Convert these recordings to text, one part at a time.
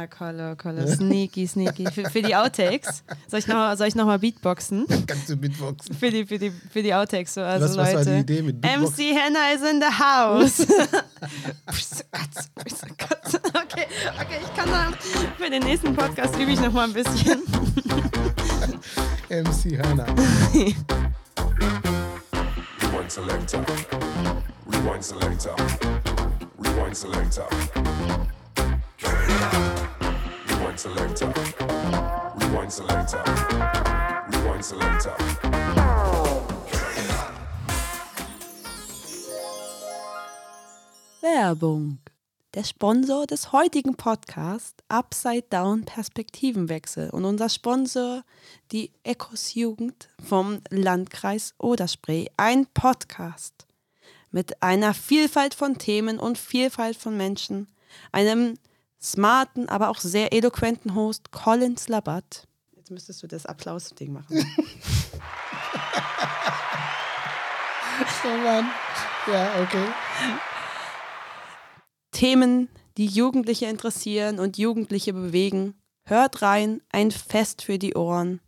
Ah, Kollo, Kollo. Sneaky, sneaky. Für, für die Outtakes. Soll ich noch, soll ich noch mal Beatboxen? Kannst du Beatboxen? Für die, für die, für die Outtakes. So. Also was, was Leute, war die Idee mit Beatbox? MC Henna is in the house. okay, okay, ich kann dann für den nächsten Podcast übe ich noch mal ein bisschen. MC Hannah. Rewind selector. Rewind selector. Rewind selector. Werbung. Der Sponsor des heutigen Podcasts Upside Down Perspektivenwechsel und unser Sponsor die Ecos Jugend vom Landkreis Oderspree. Ein Podcast mit einer Vielfalt von Themen und Vielfalt von Menschen, einem smarten, aber auch sehr eloquenten Host Colin Slabat. Jetzt müsstest du das Applaus-Ding machen. Oh Mann. Ja, okay. Themen, die Jugendliche interessieren und Jugendliche bewegen. Hört rein, ein Fest für die Ohren.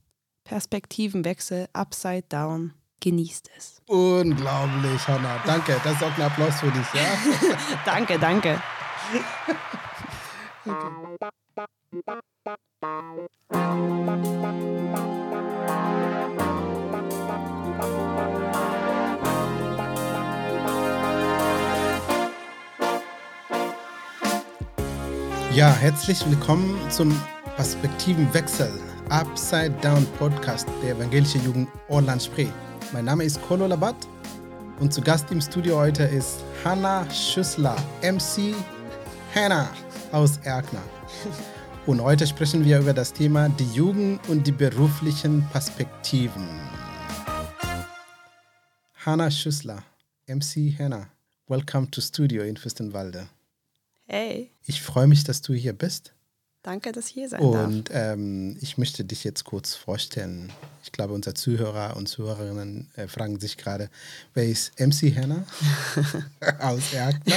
Perspektivenwechsel, upside down. Genießt es. Unglaublich, Hannah. Danke. Das ist auch ein Applaus für dich, ja? Danke, danke. Ja, herzlich willkommen zum Perspektivenwechsel Upside Down Podcast der Evangelischen Jugend Orland Spree. Mein Name ist Kolo Labat und zu Gast im Studio heute ist Hanna Schüssler, MC Hannah aus Erkner. Und heute sprechen wir über das Thema die Jugend und die beruflichen Perspektiven. Hanna Schüssler, MC Hannah, welcome to Studio in Fürstenwalde. Hey, Ich freue mich, dass du hier bist. danke, dass ich hier sein darf. Und ähm, ich möchte dich jetzt kurz vorstellen. Ich glaube, unsere Zuhörer und Zuhörerinnen äh, fragen sich gerade, wer ist MC Hannah aus Erkner?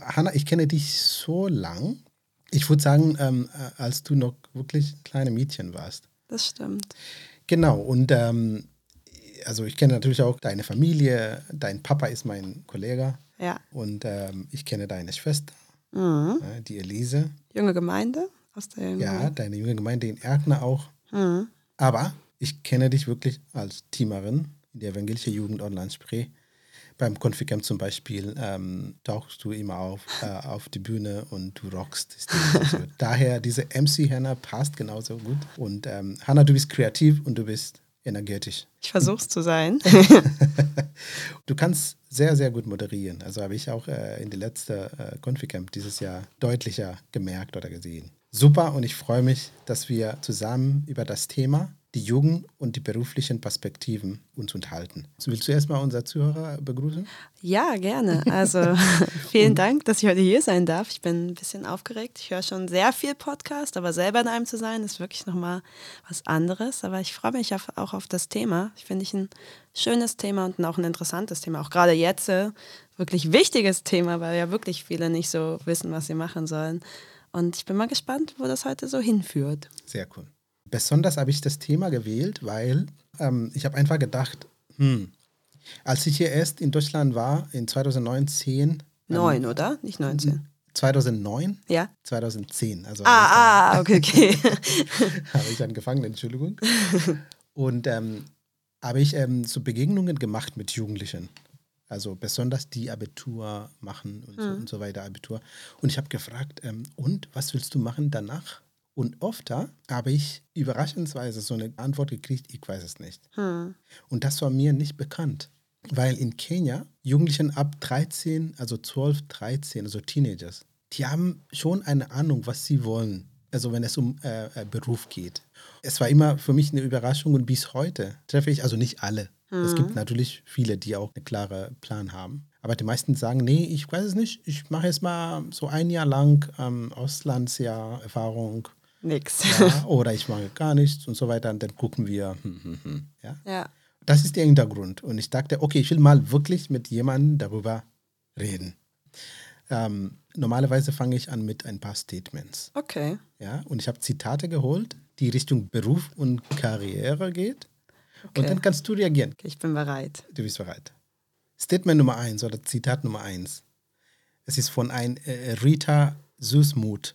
Hannah, ich kenne dich so lang. Ich würde sagen, ähm, äh, als du noch wirklich ein kleines Mädchen warst. Das stimmt. Genau, und ähm, also ich kenne natürlich auch deine Familie. Dein Papa ist mein Kollege Ja. und ähm, ich kenne deine Schwester, Mhm. äh, die Elise. Junge Gemeinde aus der Ja, deine junge Gemeinde in Erkner auch. Mhm. Aber ich kenne dich wirklich als Teamerin in der Evangelischen Jugend Online Spree. Beim Conficamp zum Beispiel ähm, tauchst du immer auf, äh, auf die Bühne und du rockst. Also daher, diese MC Hannah passt genauso gut. Und ähm, Hannah, du bist kreativ und du bist energetisch. Ich versuch's zu sein. Du kannst sehr, sehr gut moderieren. Also habe ich auch äh, in der letzten äh, Conficamp dieses Jahr deutlicher gemerkt oder gesehen. Super und ich freue mich, dass wir zusammen über das Thema die Jugend und die beruflichen Perspektiven uns unterhalten. Willst du erstmal unsere Zuhörer begrüßen? Ja, gerne. Also vielen Dank, dass ich heute hier sein darf. Ich bin ein bisschen aufgeregt. Ich höre schon sehr viel Podcast, aber selber in einem zu sein, ist wirklich nochmal was anderes. Aber ich freue mich auf, auch auf das Thema. Ich finde ich ein schönes Thema und auch ein interessantes Thema. Auch gerade jetzt äh, wirklich wichtiges Thema, weil ja wirklich viele nicht so wissen, was sie machen sollen. Und ich bin mal gespannt, wo das heute so hinführt. Sehr cool. Besonders habe ich das Thema gewählt, weil ähm, ich habe einfach gedacht, hm, als ich hier erst in Deutschland war, in 2019, Neun, oder? Nicht 19. 2009, Ja? 2010, also Ah, ah, okay, okay. habe ich angefangen, Entschuldigung. Und ähm, habe ich ähm, so Begegnungen gemacht mit Jugendlichen. Also besonders die Abitur machen und so, und so weiter, Abitur. Und ich habe gefragt, ähm, und was willst du machen danach? Und oft habe ich überraschenderweise so eine Antwort gekriegt, ich weiß es nicht. Hm. Und das war mir nicht bekannt. Weil in Kenia Jugendlichen ab 13, also 12, 13, also Teenagers, die haben schon eine Ahnung, was sie wollen. Also wenn es um äh, äh, Beruf geht. Es war immer für mich eine Überraschung und bis heute treffe ich, also nicht alle. Es gibt natürlich viele, die auch einen klaren Plan haben. Aber die meisten sagen, nee, ich weiß es nicht. Ich mache jetzt mal so ein Jahr lang ähm, Auslandsjahr Erfahrung. Nix. Ja, oder ich mache gar nichts und so weiter. Und dann gucken wir. Hm, hm, hm, ja. ja. Das ist der Hintergrund. Und ich dachte, okay, ich will mal wirklich mit jemandem darüber reden. Ähm, normalerweise fange ich an mit ein paar Statements. Okay. Ja, und ich habe Zitate geholt, die Richtung Beruf und Karriere geht. Und Okay. dann kannst du reagieren. okay, ich bin bereit. Du bist bereit. Statement Nummer eins oder Zitat Nummer eins. Es ist von ein äh, Rita Süßmuth.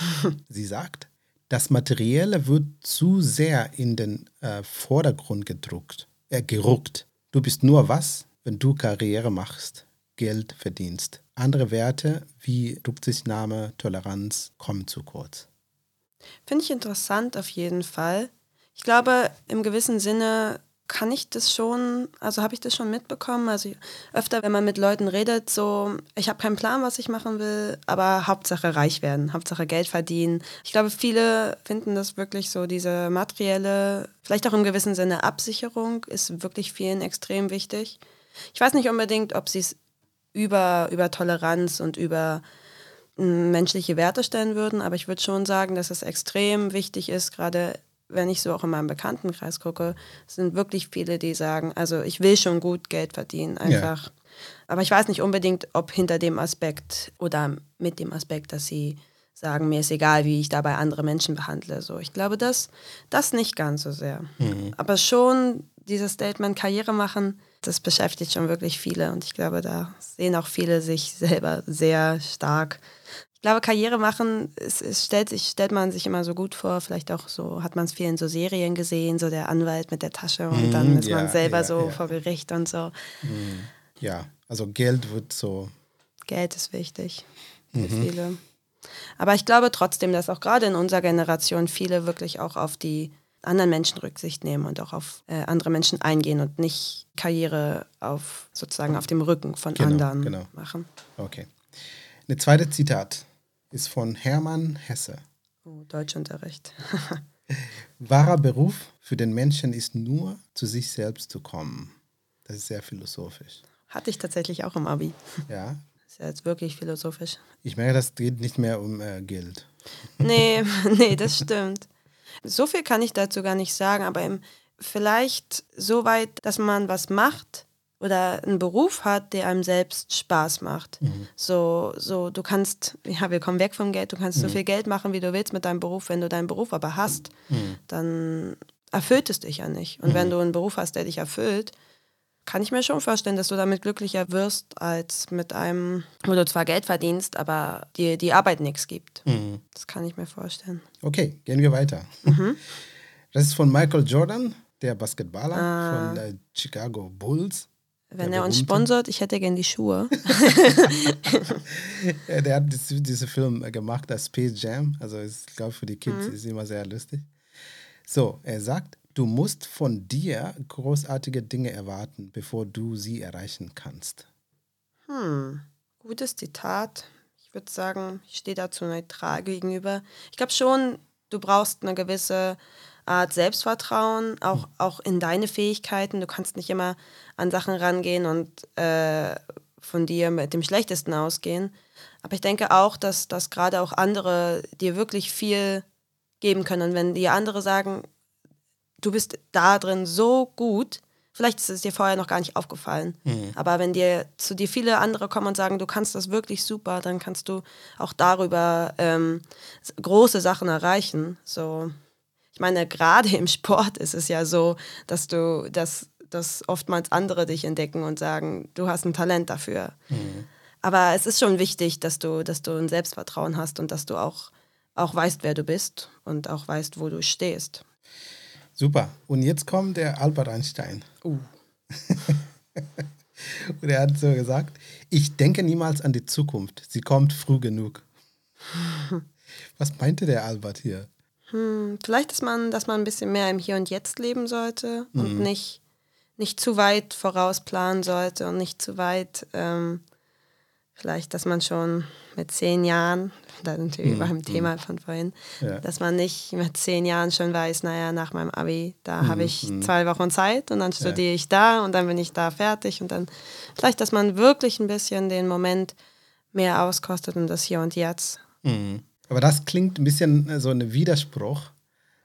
Sie sagt, das Materielle wird zu sehr in den äh, Vordergrund gedruckt, äh, gerückt. Du bist nur was, wenn du Karriere machst, Geld verdienst. Andere Werte wie Rücksichtnahme, Toleranz kommen zu kurz. Finde ich interessant auf jeden Fall. Ich glaube, im gewissen Sinne kann ich das schon, also habe ich das schon mitbekommen. Also öfter, wenn man mit Leuten redet, so, ich habe keinen Plan, was ich machen will, aber Hauptsache reich werden, Hauptsache Geld verdienen. Ich glaube, viele finden das wirklich so, diese materielle, vielleicht auch im gewissen Sinne Absicherung ist wirklich vielen extrem wichtig. Ich weiß nicht unbedingt, ob sie es über, über Toleranz und über menschliche Werte stellen würden, aber ich würde schon sagen, dass es extrem wichtig ist, gerade wenn ich so auch in meinem Bekanntenkreis gucke, sind wirklich viele, die sagen, also ich will schon gut Geld verdienen, einfach. Aber ich weiß nicht unbedingt, ob hinter dem Aspekt oder mit dem Aspekt, dass sie sagen, mir ist egal, wie ich dabei andere Menschen behandle. So, ich glaube, das, das nicht ganz so sehr. Aber schon dieses Statement Karriere machen, das beschäftigt schon wirklich viele und ich glaube, da sehen auch viele sich selber sehr stark. Ich glaube, Karriere machen, es, es stellt, sich, stellt man sich immer so gut vor. Vielleicht auch so, hat man es viel in so Serien gesehen, so der Anwalt mit der Tasche und dann Mhm, ist ja, man selber ja, so ja. vor Gericht und so. Ja, also Geld wird so. Geld ist wichtig für viele. Aber ich glaube trotzdem, dass auch gerade in unserer Generation viele wirklich auch auf die anderen Menschen Rücksicht nehmen und auch auf äh, andere Menschen eingehen und nicht Karriere auf sozusagen auf dem Rücken von Genau, anderen genau. machen. Okay. Eine zweite Zitat ist von Hermann Hesse. Oh, Deutschunterricht. Wahrer Beruf für den Menschen ist nur, zu sich selbst zu kommen. Das ist sehr philosophisch. Hatte ich tatsächlich auch im Abi. Ja. Ist ja jetzt wirklich philosophisch. Ich merke, das geht nicht mehr um äh, Geld. Nee, nee, das stimmt. So viel kann ich dazu gar nicht sagen, aber im, vielleicht so weit, dass man was macht oder einen Beruf hat, der einem selbst Spaß macht. So, so, du kannst, ja, wir kommen weg vom Geld, du kannst so viel Geld machen, wie du willst mit deinem Beruf. Wenn du deinen Beruf aber hast, dann erfüllt es dich ja nicht. Und wenn du einen Beruf hast, der dich erfüllt, kann ich mir schon vorstellen, dass du damit glücklicher wirst, als mit einem, wo du zwar Geld verdienst, aber dir die Arbeit nichts gibt. Das kann ich mir vorstellen. Okay, gehen wir weiter. Das ist von Michael Jordan, der Basketballer von äh, Chicago Bulls. Wenn Der er uns sponsert, ich hätte gern die Schuhe. Ja, der hat das, diesen Film äh, gemacht, das Space Jam. Also ich glaube, für die Kids ist immer sehr lustig. So, er sagt, du musst von dir großartige Dinge erwarten, bevor du sie erreichen kannst. Hm, gutes Zitat. Ich würde sagen, ich stehe dazu neutral gegenüber. Ich glaube schon, du brauchst eine gewisse Art Selbstvertrauen, auch, auch in deine Fähigkeiten. Du kannst nicht immer an Sachen rangehen und äh, von dir mit dem Schlechtesten ausgehen. Aber ich denke auch, dass, dass gerade auch andere dir wirklich viel geben können. Und wenn dir andere sagen, du bist da drin so gut, vielleicht ist es dir vorher noch gar nicht aufgefallen, aber wenn dir zu dir viele andere kommen und sagen, du kannst das wirklich super, dann kannst du auch darüber ähm, große Sachen erreichen. So, ich meine, gerade im Sport ist es ja so, dass du, dass, dass oftmals andere dich entdecken und sagen, du hast ein Talent dafür. Aber es ist schon wichtig, dass du, dass du ein Selbstvertrauen hast und dass du auch, auch weißt, wer du bist und auch weißt, wo du stehst. Super. Und jetzt kommt der Albert Einstein. Uh. Und er hat so gesagt, ich denke niemals an die Zukunft. Sie kommt früh genug. Was meinte der Albert hier? Hm, vielleicht, dass man, dass man ein bisschen mehr im Hier und Jetzt leben sollte und nicht, nicht zu weit vorausplanen sollte und nicht zu weit, ähm, vielleicht, dass man schon mit zehn Jahren, da sind wir beim Thema von vorhin, Ja. dass man nicht mit zehn Jahren schon weiß, naja, nach meinem Abi, da habe ich zwei Wochen Zeit und dann studiere ich da und dann bin ich da fertig und dann vielleicht, dass man wirklich ein bisschen den Moment mehr auskostet und das Hier und Jetzt. Aber das klingt ein bisschen äh, so ein Widerspruch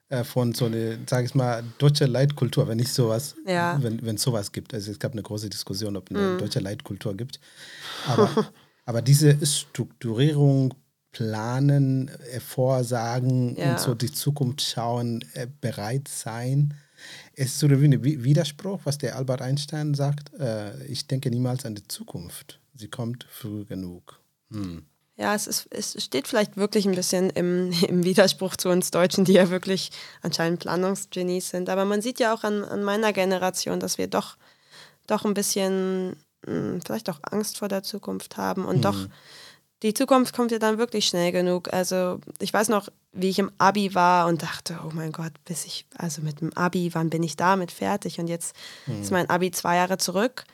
äh, von so eine, sag ich mal, deutsche Leitkultur, wenn nicht sowas, Ja. wenn es sowas gibt. Also es gab eine große Diskussion, ob eine deutsche Leitkultur gibt. Aber, Aber diese Strukturierung, Planen, äh, Vorsagen Ja. und so die Zukunft schauen, äh, bereit sein, ist so ein Wi- Widerspruch, was der Albert Einstein sagt. Ich denke niemals an die Zukunft. Sie kommt früh genug. Hm. Ja, es, ist, es steht vielleicht wirklich ein bisschen im, im Widerspruch zu uns Deutschen, die ja wirklich anscheinend Planungsgenies sind. Aber man sieht ja auch an, an meiner Generation, dass wir doch, doch ein bisschen mh, vielleicht auch Angst vor der Zukunft haben. Und doch, die Zukunft kommt ja dann wirklich schnell genug. Also ich weiß noch, wie ich im Abi war und dachte, oh mein Gott, bis ich, also mit dem Abi, wann bin ich damit fertig? Und jetzt ist mein Abi zwei Jahre zurück.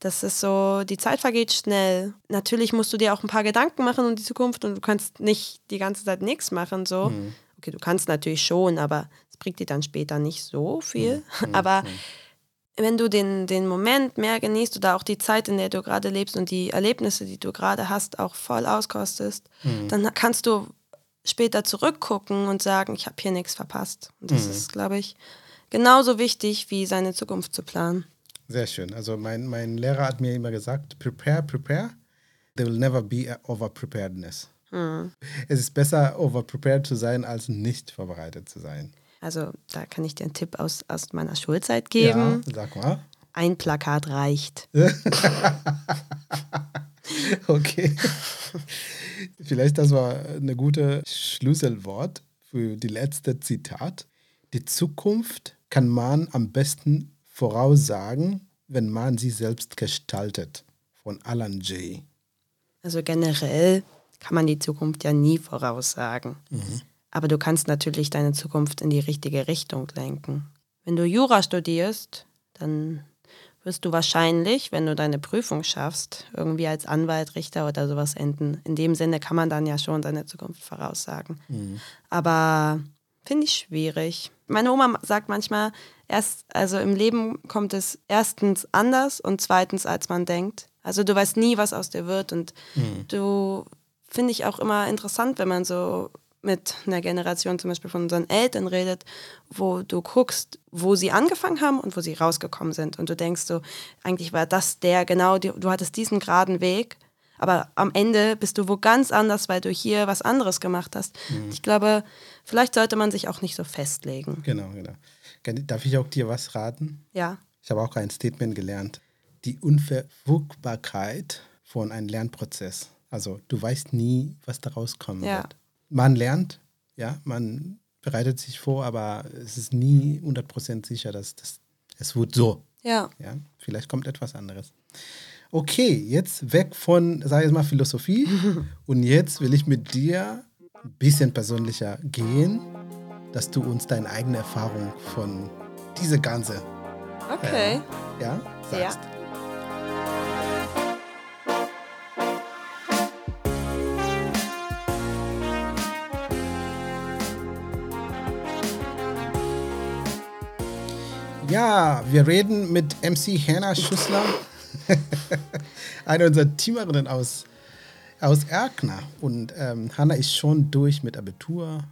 Das ist so, die Zeit vergeht schnell. Natürlich musst du dir auch ein paar Gedanken machen um die Zukunft und du kannst nicht die ganze Zeit nichts machen. So. Okay, du kannst natürlich schon, aber es bringt dir dann später nicht so viel. Aber wenn du den, den Moment mehr genießt oder auch die Zeit, in der du gerade lebst und die Erlebnisse, die du gerade hast, auch voll auskostest, dann kannst du später zurückgucken und sagen, ich habe hier nichts verpasst. Und das ist, glaube ich, genauso wichtig, wie seine Zukunft zu planen. Sehr schön. Also mein, mein Lehrer hat mir immer gesagt, prepare, prepare. There will never be a overpreparedness. Es ist besser, overprepared zu sein, als nicht vorbereitet zu sein. Also da kann ich dir einen Tipp aus, aus meiner Schulzeit geben. Ja, sag mal. Ein Plakat reicht. Okay. Vielleicht das war eine gute Schlüsselwort für die letzte Zitat. Die Zukunft kann man am besten voraussagen, wenn man sie selbst gestaltet. Von Alan J. Also generell kann man die Zukunft ja nie voraussagen. Aber du kannst natürlich deine Zukunft in die richtige Richtung lenken. Wenn du Jura studierst, dann wirst du wahrscheinlich, wenn du deine Prüfung schaffst, irgendwie als Anwalt, Richter oder sowas enden. In dem Sinne kann man dann ja schon seine Zukunft voraussagen. Aber finde ich schwierig. Meine Oma sagt manchmal, erst, also im Leben kommt es erstens anders und zweitens, als man denkt. Also du weißt nie, was aus dir wird. Und du finde ich auch immer interessant, wenn man so mit einer Generation zum Beispiel von unseren Eltern redet, wo du guckst, wo sie angefangen haben und wo sie rausgekommen sind. Und du denkst so, eigentlich war das der genau, die, du hattest diesen geraden Weg, aber am Ende bist du wo ganz anders, weil du hier was anderes gemacht hast. Ich glaube, vielleicht sollte man sich auch nicht so festlegen. Genau, genau. Darf ich auch dir was raten? Ja, Ich habe auch ein Statement gelernt. Die Unverfügbarkeit von einem Lernprozess. Also du weißt nie, was daraus kommen Ja. wird. Man lernt, ja, man bereitet sich vor, aber es ist nie 100% sicher, dass das, es wird so. ja. Ja, vielleicht kommt etwas anderes. Okay, jetzt weg von, sag ich mal, Philosophie. Und jetzt will ich mit dir ein bisschen persönlicher gehen, dass du uns deine eigene Erfahrung von diese ganze, Okay. ja, sagst. Ja, wir reden mit MC Hannah Schüssler, eine unserer Teamerinnen aus, aus Erkner. Und ähm, Hannah ist schon durch mit Abitur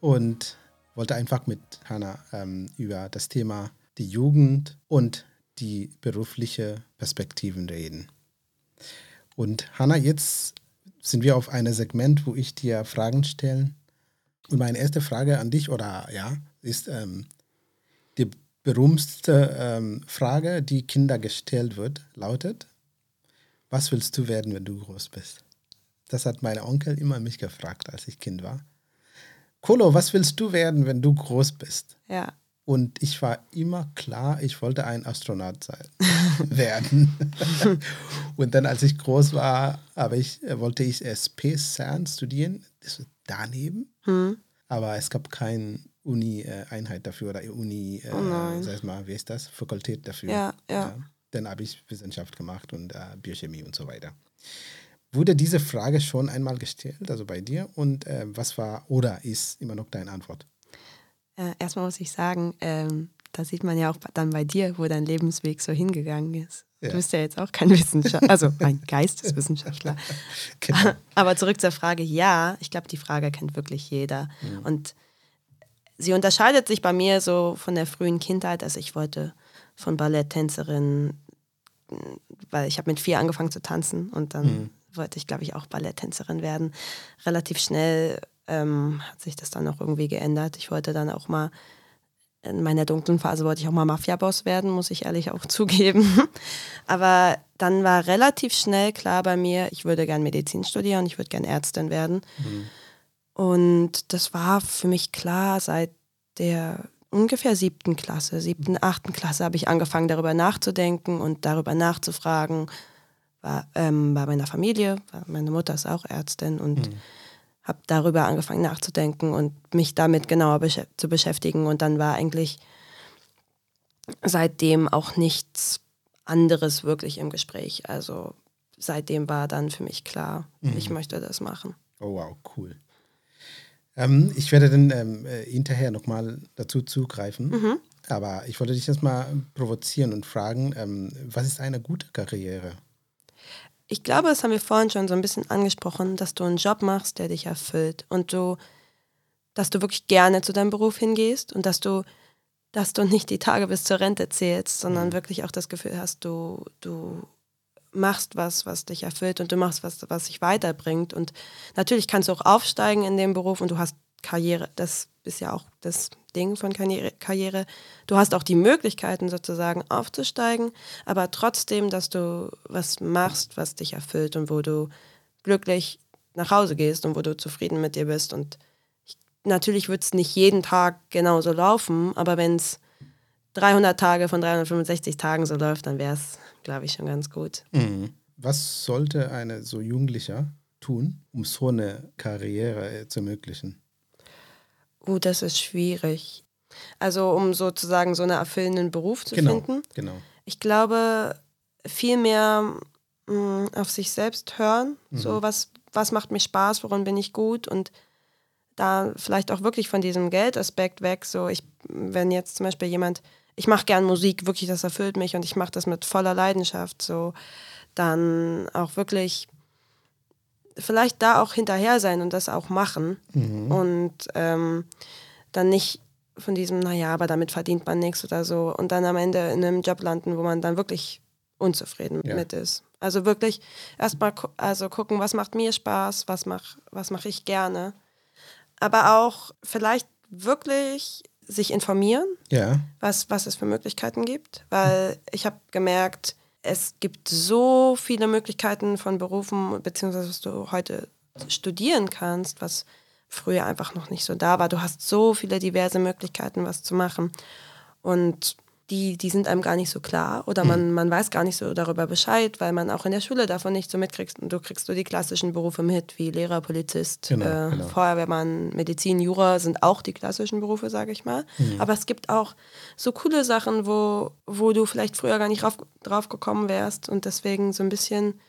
und wollte einfach mit Hannah ähm, über das Thema die Jugend und die berufliche Perspektiven reden. Und Hannah, jetzt sind wir auf einem Segment, wo ich dir Fragen stelle. Und meine erste Frage an dich, oder ja, ist ähm, die berühmteste ähm, Frage, die Kinder gestellt wird, lautet, was willst du werden, wenn du groß bist? Das hat mein Onkel immer mich gefragt, als ich Kind war. Kolo, was willst du werden, wenn du groß bist? Ja. Und ich war immer klar, ich wollte ein Astronaut sein, werden. und dann, als ich groß war, ich, äh, wollte ich äh, Space Science studieren. Das war daneben. Aber es gab keine Uni-Einheit dafür oder Uni, äh, Oh nein. sag ich mal, wie ist das? Fakultät dafür. Ja, ja. Dann habe ich Wissenschaft gemacht und äh, Biochemie und so weiter. Wurde diese Frage schon einmal gestellt, also bei dir? Und äh, was war oder ist immer noch deine Antwort? Äh, erstmal muss ich sagen, ähm, da sieht man ja auch dann bei dir, wo dein Lebensweg so hingegangen ist. Ja. Du bist ja jetzt auch kein Wissenschaftler, also ein Geisteswissenschaftler. Genau. Aber zurück zur Frage, ja, ich glaube, die Frage kennt wirklich jeder. Und sie unterscheidet sich bei mir so von der frühen Kindheit. Also ich wollte von Balletttänzerin weil ich habe mit vier angefangen zu tanzen und dann wollte ich, glaube ich, auch Balletttänzerin werden. Relativ schnell ähm, hat sich das dann auch irgendwie geändert. Ich wollte dann auch mal in meiner dunklen Phase wollte ich auch mal Mafia-Boss werden, muss ich ehrlich auch zugeben. Aber dann war relativ schnell klar bei mir, ich würde gern Medizin studieren, ich würde gern Ärztin werden. Und das war für mich klar seit der ungefähr siebten Klasse, siebten, achten Klasse habe ich angefangen darüber nachzudenken und darüber nachzufragen. War ähm, bei meiner Familie, meine Mutter ist auch Ärztin und habe darüber angefangen nachzudenken und mich damit genauer beschä zu beschäftigen. Und dann war eigentlich seitdem auch nichts anderes wirklich im Gespräch. Also seitdem war dann für mich klar, ich möchte das machen. Oh wow, cool. Ähm, ich werde dann ähm, äh, hinterher nochmal dazu zugreifen. Aber ich wollte dich jetzt mal provozieren und fragen, ähm, was ist eine gute Karriere? Ich glaube, das haben wir vorhin schon so ein bisschen angesprochen, dass du einen Job machst, der dich erfüllt und du, dass du wirklich gerne zu deinem Beruf hingehst und dass du, dass du nicht die Tage bis zur Rente zählst, sondern wirklich auch das Gefühl hast, du, du machst was, was dich erfüllt und du machst was, was dich weiterbringt. Und natürlich kannst du auch aufsteigen in dem Beruf und du hast Karriere, das ist ja auch das Ding von Karriere. Du hast auch die Möglichkeiten sozusagen aufzusteigen, aber trotzdem, dass du was machst, was dich erfüllt und wo du glücklich nach Hause gehst und wo du zufrieden mit dir bist. Und ich, natürlich wird es nicht jeden Tag genauso laufen, aber wenn es 300 Tage von 365 Tagen so läuft, dann wäre es, glaube ich, schon ganz gut. Was sollte eine so Jugendlicher tun, um so eine Karriere äh, zu ermöglichen? Uh, das ist schwierig. Also um sozusagen so einen erfüllenden Beruf zu Genau, finden. genau. Ich glaube, viel mehr mh, auf sich selbst hören. So, was, was macht mir Spaß, worin bin ich gut und da vielleicht auch wirklich von diesem Geldaspekt weg. So, ich, wenn jetzt zum Beispiel jemand, ich mache gern Musik, wirklich, das erfüllt mich und ich mache das mit voller Leidenschaft, so, dann auch wirklich vielleicht da auch hinterher sein und das auch machen und ähm, dann nicht von diesem, naja, aber damit verdient man nichts oder so und dann am Ende in einem Job landen, wo man dann wirklich unzufrieden Ja. mit ist. Also wirklich erstmal gu also gucken, was macht mir Spaß, was mache was mach ich gerne. Aber auch vielleicht wirklich sich informieren, Ja, was, was es für Möglichkeiten gibt, weil ich habe gemerkt, es gibt so viele Möglichkeiten von Berufen, beziehungsweise was du heute studieren kannst, was früher einfach noch nicht so da war. Du hast so viele diverse Möglichkeiten, was zu machen. Und die, die sind einem gar nicht so klar oder man, man weiß gar nicht so darüber Bescheid, weil man auch in der Schule davon nicht so mitkriegst. Und du kriegst so die klassischen Berufe mit, wie Lehrer, Polizist, Genau, äh, genau. Feuerwehrmann, Medizin, Jura sind auch die klassischen Berufe, sage ich mal. Aber es gibt auch so coole Sachen, wo, wo du vielleicht früher gar nicht drauf, drauf gekommen wärst und deswegen so ein bisschen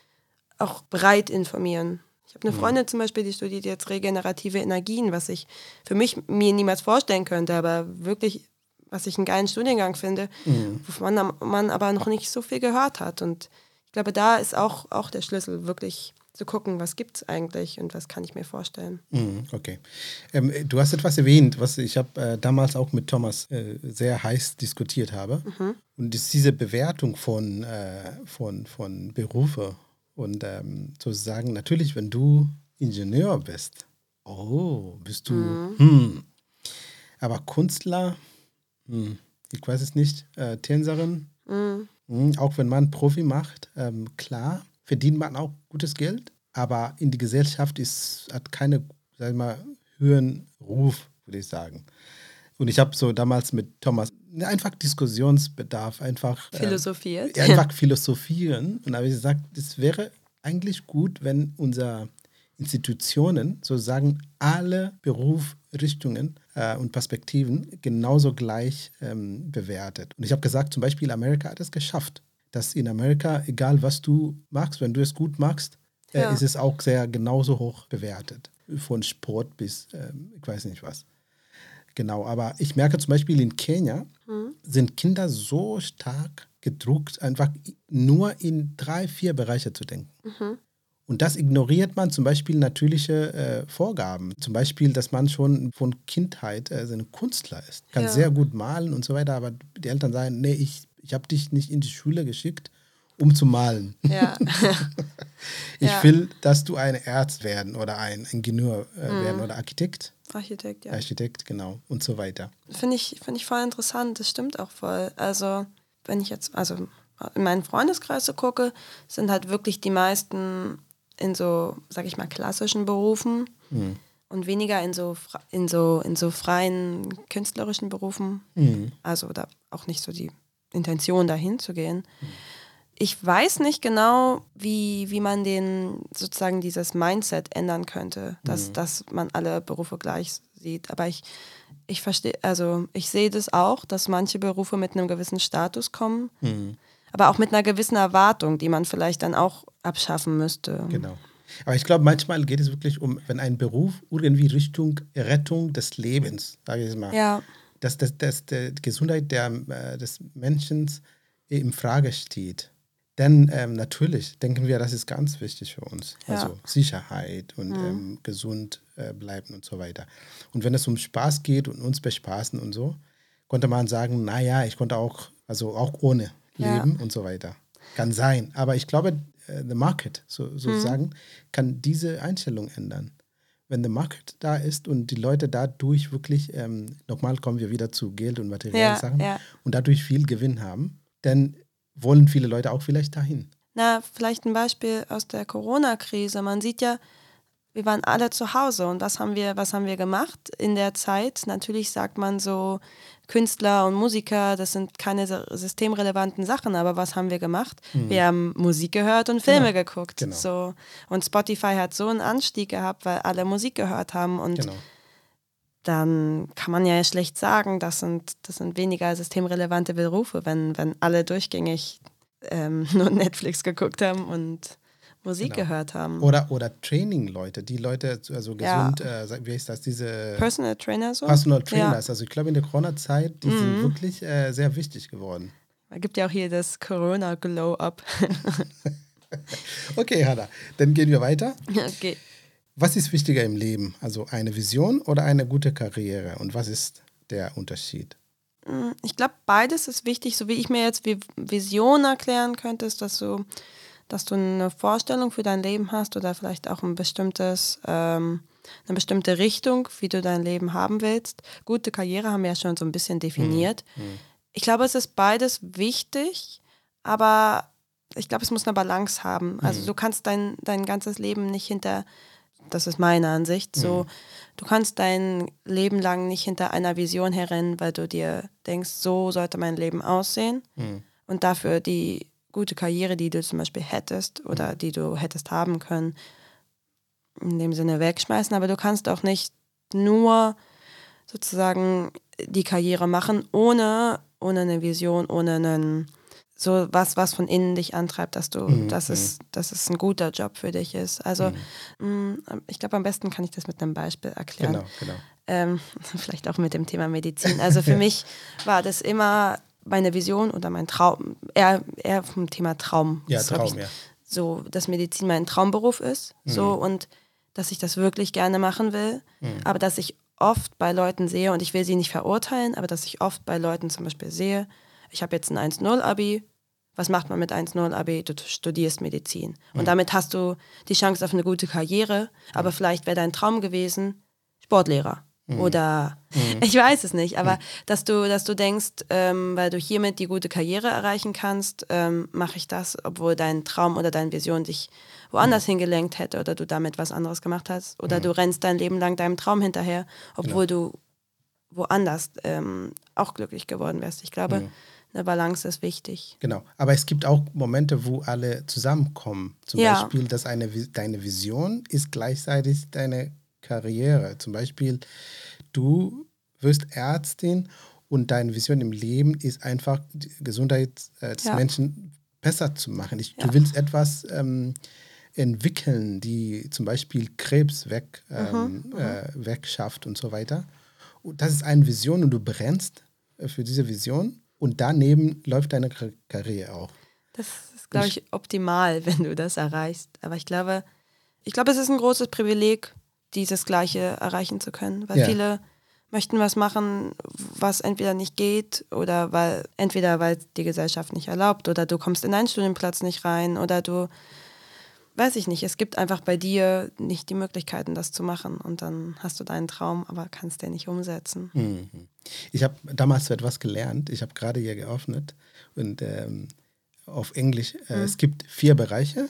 auch breit informieren. Ich habe eine Freundin zum Beispiel, die studiert jetzt regenerative Energien, was ich für mich mir niemals vorstellen könnte, aber wirklich, was ich einen geilen Studiengang finde, wovon man, man aber noch nicht so viel gehört hat. Und ich glaube, da ist auch, auch der Schlüssel, wirklich zu gucken, was gibt es eigentlich und was kann ich mir vorstellen. Mhm, Okay. Ähm, du hast etwas erwähnt, was ich habe äh, damals auch mit Thomas äh, sehr heiß diskutiert habe. Und das ist diese Bewertung von, äh, von, von Berufe. Und ähm, sozusagen, natürlich, wenn du Ingenieur bist, oh, bist du, hm. aber Künstler, hm, ich weiß es nicht, äh, Tänzerin, hm, auch wenn man Profi macht, ähm, klar, verdient man auch gutes Geld, aber in die Gesellschaft ist, hat keine, sag ich mal, höheren Ruf, würde ich sagen. Und ich habe so damals mit Thomas einfach Diskussionsbedarf, einfach ähm, Philosophiert. ja, einfach philosophieren. Und da habe ich gesagt, es wäre eigentlich gut, wenn unsere Institutionen sozusagen alle Berufsrichtungen äh, und Perspektiven genauso gleich ähm, bewertet. Und ich habe gesagt, zum Beispiel Amerika hat es geschafft, dass in Amerika, egal was du machst, wenn du es gut machst, äh, Ja. ist es auch sehr genauso hoch bewertet. Von Sport bis, ähm, ich weiß nicht was. Genau, aber ich merke zum Beispiel in Kenia sind Kinder so stark gedruckt, einfach nur in drei, vier Bereiche zu denken. Und das ignoriert man zum Beispiel natürliche äh, Vorgaben. Zum Beispiel, dass man schon von Kindheit äh, ein Künstler ist. Kann Ja. sehr gut malen und so weiter, aber die Eltern sagen, nee, ich, ich habe dich nicht in die Schule geschickt, um zu malen. Ja. Ich Ja. will, dass du ein Arzt werden oder ein Ingenieur äh, Mhm. werden oder Architekt. Architekt, ja. Architekt, genau. Und so weiter. Finde ich, finde ich voll interessant, das stimmt auch voll. Also, wenn ich jetzt, also in meinen Freundeskreis so gucke, sind halt wirklich die meisten in so, sag ich mal, klassischen Berufen und weniger in so, in so, in so freien künstlerischen Berufen. Also da auch nicht so die Intention, dahin zu gehen. Ich weiß nicht genau, wie, wie man den sozusagen dieses Mindset ändern könnte, dass, dass man alle Berufe gleich sieht. Aber ich, ich verstehe, also ich sehe das auch, dass manche Berufe mit einem gewissen Status kommen, aber auch mit einer gewissen Erwartung, die man vielleicht dann auch abschaffen müsste. Genau. Aber ich glaube, manchmal geht es wirklich um, wenn ein Beruf irgendwie Richtung Rettung des Lebens, sage ich mal, Ja, dass, dass, dass die Gesundheit der, äh, des Menschen in Frage steht, dann ähm, natürlich denken wir, das ist ganz wichtig für uns. Ja. Also Sicherheit und ähm, gesund äh, bleiben und so weiter. Und wenn es um Spaß geht und uns bespaßen und so, konnte man sagen, naja, ich konnte auch, also auch ohne Ja. leben und so weiter. Kann sein. Aber ich glaube, äh, the market so, sozusagen kann diese Einstellung ändern. Wenn der Market da ist und die Leute dadurch wirklich, ähm, nochmal kommen wir wieder zu Geld und materiellen Ja, Sachen, ja. und dadurch viel Gewinn haben, dann wollen viele Leute auch vielleicht dahin. Na, vielleicht ein Beispiel aus der Corona-Krise. Man sieht ja, wir waren alle zu Hause und was haben wir, was haben wir gemacht in der Zeit? Natürlich sagt man so, Künstler und Musiker, das sind keine systemrelevanten Sachen, aber was haben wir gemacht? Wir haben Musik gehört und Filme Genau, geguckt. genau. So. Und Spotify hat so einen Anstieg gehabt, weil alle Musik gehört haben und Genau. dann kann man ja schlecht sagen, das sind, das sind weniger systemrelevante Berufe, wenn, wenn alle durchgängig ähm, nur Netflix geguckt haben und Musik Genau. gehört haben. Oder, oder Training-Leute, die Leute, also Ja. gesund, äh, wie heißt das, diese Personal Trainer so? Personal Ja. Trainers. Also ich glaube, in der Corona-Zeit, die Mhm. sind wirklich äh, sehr wichtig geworden. Es gibt ja auch hier das Corona Glow Up. Okay, Hannah, dann gehen wir weiter. okay. Was ist wichtiger im Leben? Also eine Vision oder eine gute Karriere? Und was ist der Unterschied? Mm, Ich glaube, beides ist wichtig. So wie ich mir jetzt wie Vision erklären könnte, ist, dass du, dass du eine Vorstellung für dein Leben hast oder vielleicht auch ein bestimmtes, ähm, eine bestimmte Richtung, wie du dein Leben haben willst. Gute Karriere haben wir ja schon so ein bisschen definiert. Ich glaube, es ist beides wichtig, aber ich glaube, es muss eine Balance haben. Also du kannst dein, dein ganzes Leben nicht hinter, das ist meine Ansicht, so, du kannst dein Leben lang nicht hinter einer Vision herrennen, weil du dir denkst, so sollte mein Leben aussehen und dafür die gute Karriere, die du zum Beispiel hättest oder die du hättest haben können, in dem Sinne wegschmeißen. Aber du kannst auch nicht nur sozusagen die Karriere machen, ohne, ohne eine Vision, ohne einen, so was, was von innen dich antreibt, dass du, dass, es, dass es ein guter Job für dich ist. Also mh, ich glaube, am besten kann ich das mit einem Beispiel erklären. Genau, genau. Ähm, vielleicht auch mit dem Thema Medizin. Also für mich war das immer meine Vision oder mein Traum, eher, eher vom Thema Traum. Ja, Das, Traum, ich, ja. So, dass Medizin mein Traumberuf ist. So und dass ich das wirklich gerne machen will. Aber dass ich oft bei Leuten sehe, und ich will sie nicht verurteilen, aber dass ich oft bei Leuten zum Beispiel sehe, ich habe jetzt ein 1-0-Abi, was macht man mit 1-0-Abi? Du studierst Medizin. Und damit hast du die Chance auf eine gute Karriere, aber vielleicht wäre dein Traum gewesen, Sportlehrer. Oder ich weiß es nicht, aber dass du, dass du denkst, ähm, weil du hiermit die gute Karriere erreichen kannst, ähm, mache ich das, obwohl dein Traum oder deine Vision dich woanders hingelenkt hätte oder du damit was anderes gemacht hast. Oder du rennst dein Leben lang deinem Traum hinterher, obwohl du woanders ähm, auch glücklich geworden wärst. Ich glaube, eine Balance ist wichtig. Genau. Aber es gibt auch Momente, wo alle zusammenkommen. Zum Ja. Beispiel, dass eine, deine Vision ist gleichzeitig deine Karriere. Zum Beispiel, du wirst Ärztin und deine Vision im Leben ist einfach, die Gesundheit äh, des Ja. Menschen besser zu machen. Ich, Ja. Du willst etwas ähm, entwickeln, die zum Beispiel Krebs weg, Mhm, ähm, äh, wegschafft und so weiter. Und das ist eine Vision und du brennst äh, für diese Vision und daneben läuft deine Kar- Karriere auch. Das ist, glaube ich, optimal, wenn du das erreichst. Aber ich glaube, ich glaube, es ist ein großes Privileg, dieses Gleiche erreichen zu können. Weil Ja. viele möchten was machen, was entweder nicht geht oder weil entweder weil die Gesellschaft nicht erlaubt oder du kommst in deinen Studienplatz nicht rein oder du weiß ich nicht, es gibt einfach bei dir nicht die Möglichkeiten, das zu machen und dann hast du deinen Traum, aber kannst den nicht umsetzen. Mhm. Ich habe damals etwas gelernt. Ich habe gerade hier geöffnet und ähm, auf Englisch, äh, es gibt vier Bereiche.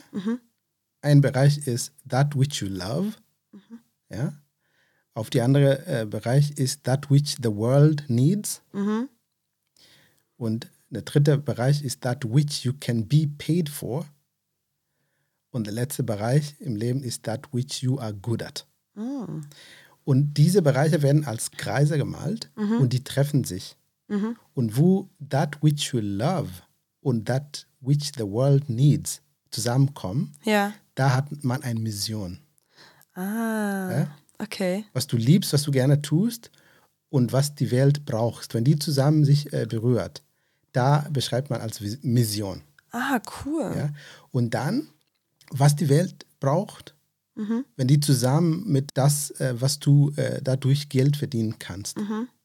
Ein Bereich ist that which you love. Ja. Auf die andere äh, Bereich ist that which the world needs. Und der dritte Bereich ist that which you can be paid for. Und der letzte Bereich im Leben ist that which you are good at. Und diese Bereiche werden als Kreise gemalt und die treffen sich. Und wo that which you love und that which the world needs zusammenkommen, Ja. da hat man eine Mission. Ah. Ja? Okay. Was du liebst, was du gerne tust und was die Welt braucht. Wenn die zusammen sich äh, berührt, da beschreibt man als Mission. Ah, cool. Ja? Und dann, was die Welt braucht, wenn die zusammen mit das, äh, was du äh, dadurch Geld verdienen kannst,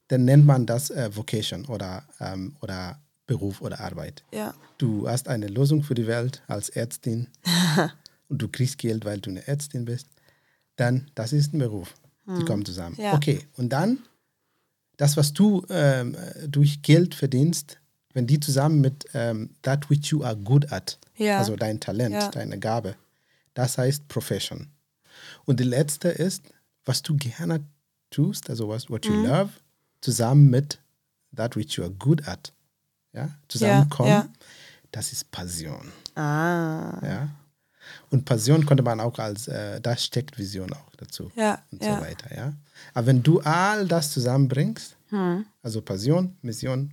dann nennt man das äh, Vocation oder, ähm, oder Beruf oder Arbeit. Ja. Du hast eine Lösung für die Welt als Ärztin und du kriegst Geld, weil du eine Ärztin bist, dann das ist ein Beruf. Die kommen zusammen. Ja. Okay, und dann das, was du ähm, durch Geld verdienst, wenn die zusammen mit ähm, that which you are good at, Ja. also dein Talent, Ja. deine Gabe, das heißt Profession. Und die letzte ist, was du gerne tust, also was what you Mhm. love, zusammen mit that which you are good at, ja, zusammenkommen, das ist Passion. Ah. Ja. Und Passion konnte man auch als, äh, da steckt Vision auch dazu. Ja, Und ja. so weiter, ja. Aber wenn du all das zusammenbringst, Hm. also Passion, Mission,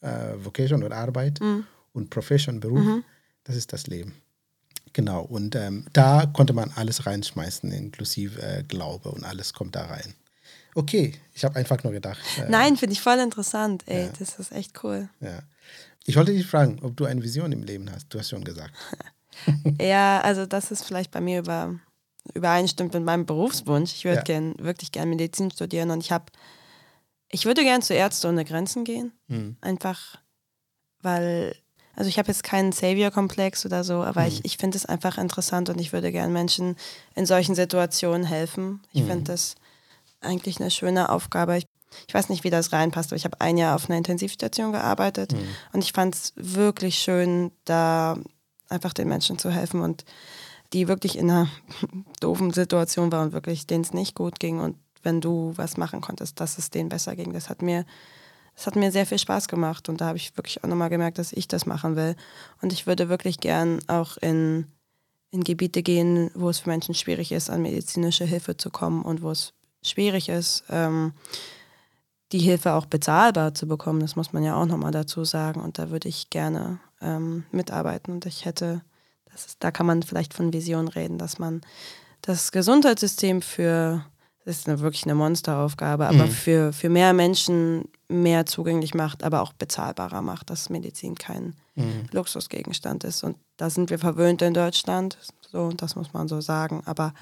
äh, Vocation oder Arbeit Hm. und Profession, Beruf, Mhm. das ist das Leben. Genau, und ähm, da konnte man alles reinschmeißen, inklusive äh, Glaube und alles kommt da rein. Okay, ich habe einfach nur gedacht. Äh, Nein, finde ich voll interessant. Ey, das ist echt cool. Ja. Ich wollte dich fragen, ob du eine Vision im Leben hast. Du hast schon gesagt. Ja, also das ist vielleicht bei mir über, übereinstimmt mit meinem Berufswunsch. Ich würde Ja. gern, wirklich gern Medizin studieren und ich habe, ich würde gern zu Ärzte ohne Grenzen gehen. Hm. Einfach, weil, also ich habe jetzt keinen Savior-Komplex oder so, aber ich, ich finde es einfach interessant und ich würde gern Menschen in solchen Situationen helfen. Ich finde das eigentlich eine schöne Aufgabe. Ich, ich weiß nicht, wie das reinpasst, aber ich habe ein Jahr auf einer Intensivstation gearbeitet und ich fand es wirklich schön, da einfach den Menschen zu helfen und die wirklich in einer doofen Situation waren wirklich denen es nicht gut ging und wenn du was machen konntest, dass es denen besser ging. Das hat mir, das hat mir sehr viel Spaß gemacht und da habe ich wirklich auch nochmal gemerkt, dass ich das machen will. Und ich würde wirklich gern auch in, in Gebiete gehen, wo es für Menschen schwierig ist, an medizinische Hilfe zu kommen und wo es schwierig ist, ähm, die Hilfe auch bezahlbar zu bekommen. Das muss man ja auch nochmal dazu sagen. Und da würde ich gerne ähm, mitarbeiten. Und ich hätte, das ist, da kann man vielleicht von Vision reden, dass man das Gesundheitssystem für, das ist eine, wirklich eine Monsteraufgabe, aber für, für mehr Menschen mehr zugänglich macht, aber auch bezahlbarer macht, dass Medizin kein Luxusgegenstand ist. Und da sind wir verwöhnt in Deutschland, so, das muss man so sagen. Aber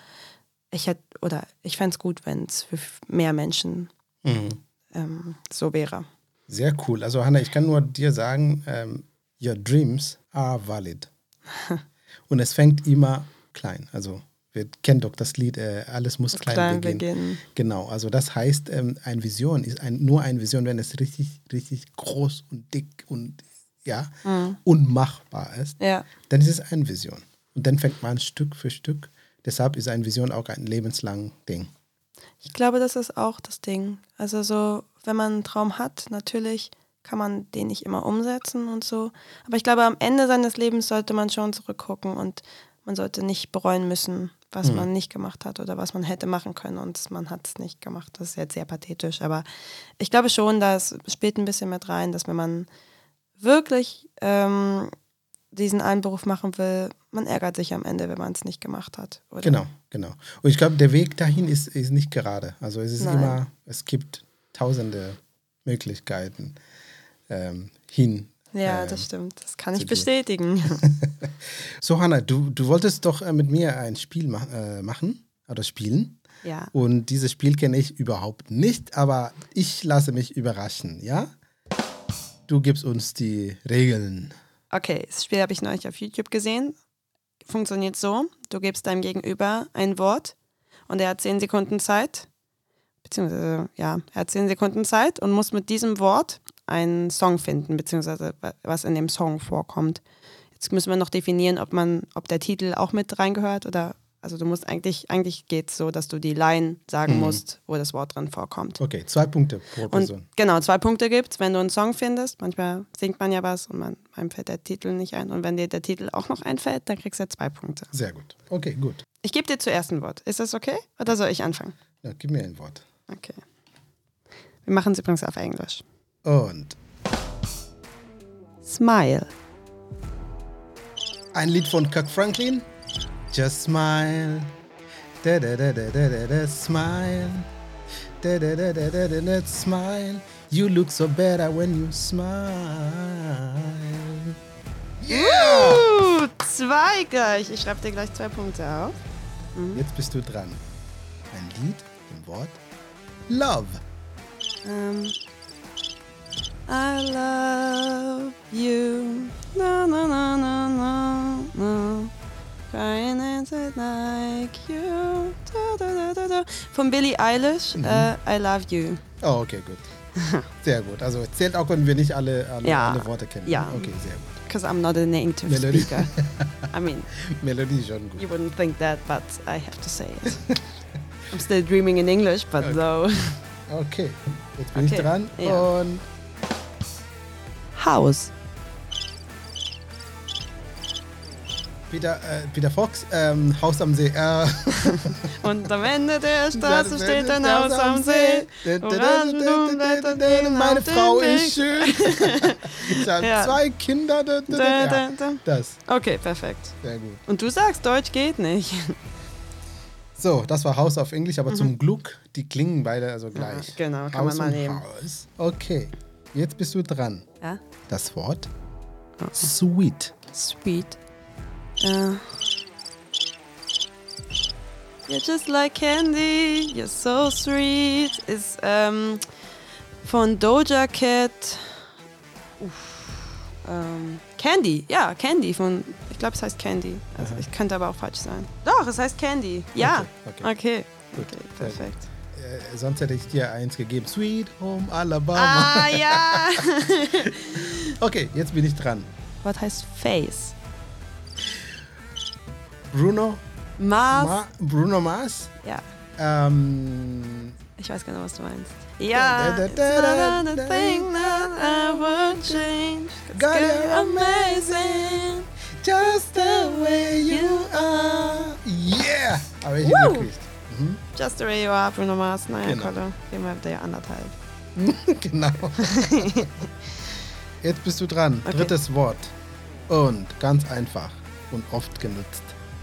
ich hätte, oder ich fände es gut, wenn es für mehr Menschen Mhm. ähm, so wäre. Sehr cool. Also Hanna, ich kann nur dir sagen, ähm, your dreams are valid. Und es fängt immer klein. Also wir kennen doch das Lied, äh, alles muss klein, Klein beginnen. beginnen. Genau, also das heißt, ähm, eine Vision ist ein, nur eine Vision, wenn es richtig, richtig groß und dick und ja, unmachbar ist. Ja, Dann ist es eine Vision. Und dann fängt man Stück für Stück. Deshalb ist eine Vision auch ein lebenslanges Ding. ich glaube, das ist auch das Ding. Also so, wenn man einen Traum hat, natürlich kann man den nicht immer umsetzen und so. Aber ich glaube, am Ende seines Lebens sollte man schon zurückgucken und man sollte nicht bereuen müssen, was man nicht gemacht hat oder was man hätte machen können und man hat es nicht gemacht. Das ist jetzt sehr pathetisch, aber ich glaube schon, das spielt ein bisschen mit rein, dass wenn man wirklich ähm, diesen einen Beruf machen will, man ärgert sich am Ende, wenn man es nicht gemacht hat. Oder? Genau, genau. Und ich glaube, der Weg dahin ist, ist nicht gerade. Also es ist Nein. immer, es gibt tausende Möglichkeiten ähm, hin. Ja, ähm, das stimmt. Das kann ich bestätigen. So, Hanna, du, du wolltest doch äh, mit mir ein Spiel ma äh, machen oder spielen. Ja. Und dieses Spiel kenne ich überhaupt nicht, aber ich lasse mich überraschen, ja? Du gibst uns die Regeln. Okay, das Spiel habe ich neulich auf YouTube gesehen. Funktioniert so: Du gibst deinem Gegenüber ein Wort und er hat 10 Sekunden Zeit, beziehungsweise, ja, er hat 10 Sekunden Zeit und muss mit diesem Wort einen Song finden, beziehungsweise wa- was in dem Song vorkommt. Jetzt müssen wir noch definieren, ob man, ob der Titel auch mit reingehört oder, also du musst eigentlich, eigentlich geht es so, dass du die Line sagen musst, wo das Wort drin vorkommt. Okay, zwei Punkte pro Und Person. genau, zwei Punkte gibt's, wenn du einen Song findest. Manchmal singt man ja was und man, einem fällt der Titel nicht ein. Und wenn dir der Titel auch noch einfällt, dann kriegst du zwei Punkte. Sehr gut. Okay, gut. Ich gebe dir zuerst ein Wort. Ist das okay? Oder soll ich anfangen? Ja, gib mir ein Wort. Okay. Wir machen es übrigens auf Englisch. Und Smile. ein Lied von Kirk Franklin. Just smile. Da, da, da, da, da, da, da, smile. Da, da, da, da, da, da, da, smile. You look so better when you smile. Yeah! Uh, zwei gleich. Ich schreibe dir gleich zwei Punkte auf. Jetzt bist du dran. Ein Lied im Wort Love. Ähm, I love you. No, no, no, no, no, no. Crying inside like you. Da, da, da, da. Von Billie Eilish, äh, I love you. Oh, okay, gut. Sehr gut. Also zählt auch, wenn wir nicht alle, alle, Ja. alle Worte kennen. Ja. Okay, sehr gut. Because I'm not a native Melody. speaker. I mean, Melodie schon gut. you wouldn't think that, but I have to say it. I'm still dreaming in English, but Okay. no. Okay, jetzt bin ich Okay, dran. ja. Und House. Peter, äh, Peter Fox, ähm, Haus am See. Äh, Und am Ende der Straße steht ein Haus am See. Meine Frau ist schön. Ich habe Ja. zwei Kinder. Da, da, Da, da, da, ja, da. das, Okay, perfekt. sehr gut. Und du sagst, Deutsch geht nicht. So, das war Haus auf Englisch, aber zum Glück, die klingen beide also gleich. Mhm. genau, kann Haus man mal nehmen. Haus. Okay, jetzt bist du dran. Ja? Das Wort Oh. Sweet. Sweet. Uh, you're just like candy, you're so sweet. Ist ähm, von Doja Cat. Uff, ähm, Candy, ja, Candy von, ich glaube, es heißt Candy. Also, ich könnte aber auch falsch sein. Doch, es heißt Candy. Ja. Okay, okay. Okay. Okay, perfekt. Äh, sonst hätte ich dir eins gegeben. Sweet Home Alabama. Ah, ja. Okay, jetzt bin ich dran. Was heißt Face? Bruno, Mars. Ma Bruno Mars. ja. Ähm, Ich weiß genau, was du meinst. Ja, da, da, da, da, thing that I would change. God, you're amazing. just the way you are. Yeah! Aber ich hingekriegt. Just the way you are, Bruno Mars. Naja, Genau. Kolle. Gehen wir dir anderthalb. genau. Jetzt bist du dran. Okay. Drittes Wort. Und ganz einfach und oft genutzt.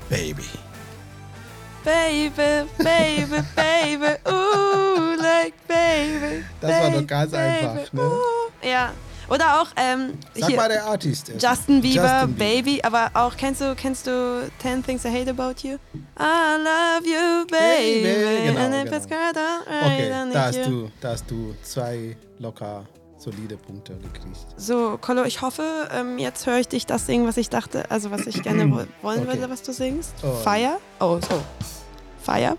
Baby. Baby, baby, baby, ooh, like baby. Das war baby, doch ganz baby, einfach, ne? Ooh. Ja. Oder auch, ähm, Sag hier, mal der Artist. erst. Justin Bieber, Justin Bieber. Baby, aber auch, kennst du, kennst du 10 Things I Hate About You? I love you, baby. Baby, genau, And genau. Okay, da hast, du, da hast du zwei locker solide Punkte gekriegt. So, Colo, ich hoffe, ähm, jetzt höre ich dich das singen, was ich dachte, also was ich gerne wo- wollen Okay. würde, was du singst. Oh. Fire? Oh, so. Fire?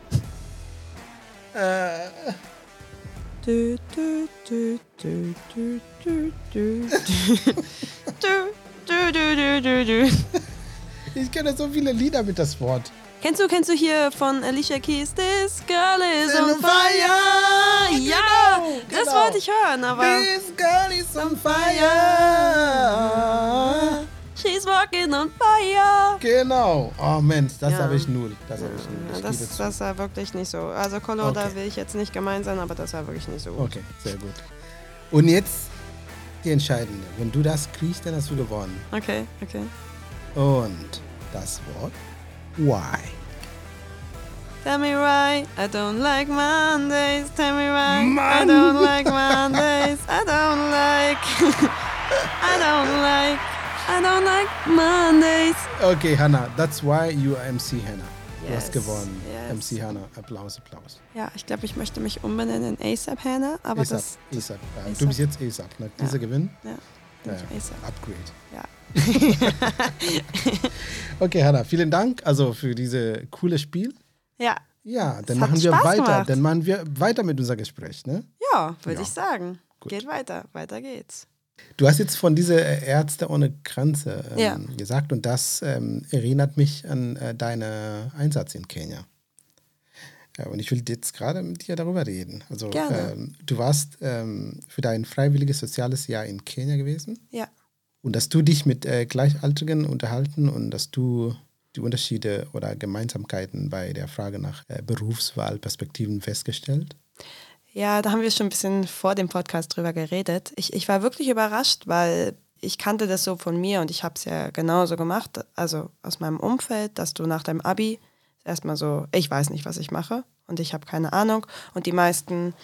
Äh, Du, du, du, du, du, du, du, du. Du, du, du, du, du, du. ich kenne so viele Lieder mit das Wort. Kennst du, kennst du hier von Alicia Keys? This girl is on fire! Ja, Genau, das genau. wollte ich hören, aber This girl is on fire. She's walking on fire. Genau. Oh Mensch, das Ja. habe ich null. Das habe ich null. Ich das, das war wirklich nicht so. Also Colo, da Okay. will ich jetzt nicht gemein sein, aber das war wirklich nicht so gut. Okay, sehr gut. Und jetzt die entscheidende. Wenn du das kriegst, dann hast du gewonnen. Okay, okay. Und das Wort Why. Tell me why I don't like Mondays. Tell me why I Mann. don't like Mondays. I don't like. I don't like. I don't like Mondays. Okay, Hannah, that's why you are MC Hannah. Du hast Yes, gewonnen. yes. MC Hannah, Applaus, Applaus. Ja, ich glaube, ich möchte mich umbenennen in ASAP Hannah, aber ASAP, das. ASAP. Ja, ASAP. Du bist jetzt ASAP. Ja. dieser Gewinn, Ja, ja, ASAP. Upgrade. Ja. Okay, Hannah, vielen Dank also für dieses coole Spiel. Ja, Ja, dann machen wir Spaß weiter. gemacht. Dann machen wir weiter mit unserem Gespräch. Ne? ja würde Ja. ich sagen. Gut. Geht weiter, weiter geht's. Du hast jetzt von dieser äh, Ärzte ohne Grenze ähm, Ja. gesagt und das ähm, erinnert mich an äh, deinen Einsatz in Kenia. Ja, und ich will jetzt gerade mit dir darüber reden. Also Gerne. ähm, du warst ähm, für dein freiwilliges soziales Jahr in Kenia gewesen Ja, und dass du dich mit äh, Gleichaltrigen unterhalten und dass du die Unterschiede oder Gemeinsamkeiten bei der Frage nach äh, Berufswahlperspektiven festgestellt. Ja, da haben wir schon ein bisschen vor dem Podcast drüber geredet. Ich, ich war wirklich überrascht, weil ich kannte das so von mir und ich habe es ja genauso gemacht, also aus meinem Umfeld, dass du nach deinem Abi erstmal so, ich weiß nicht, was ich mache und ich habe keine Ahnung und die meisten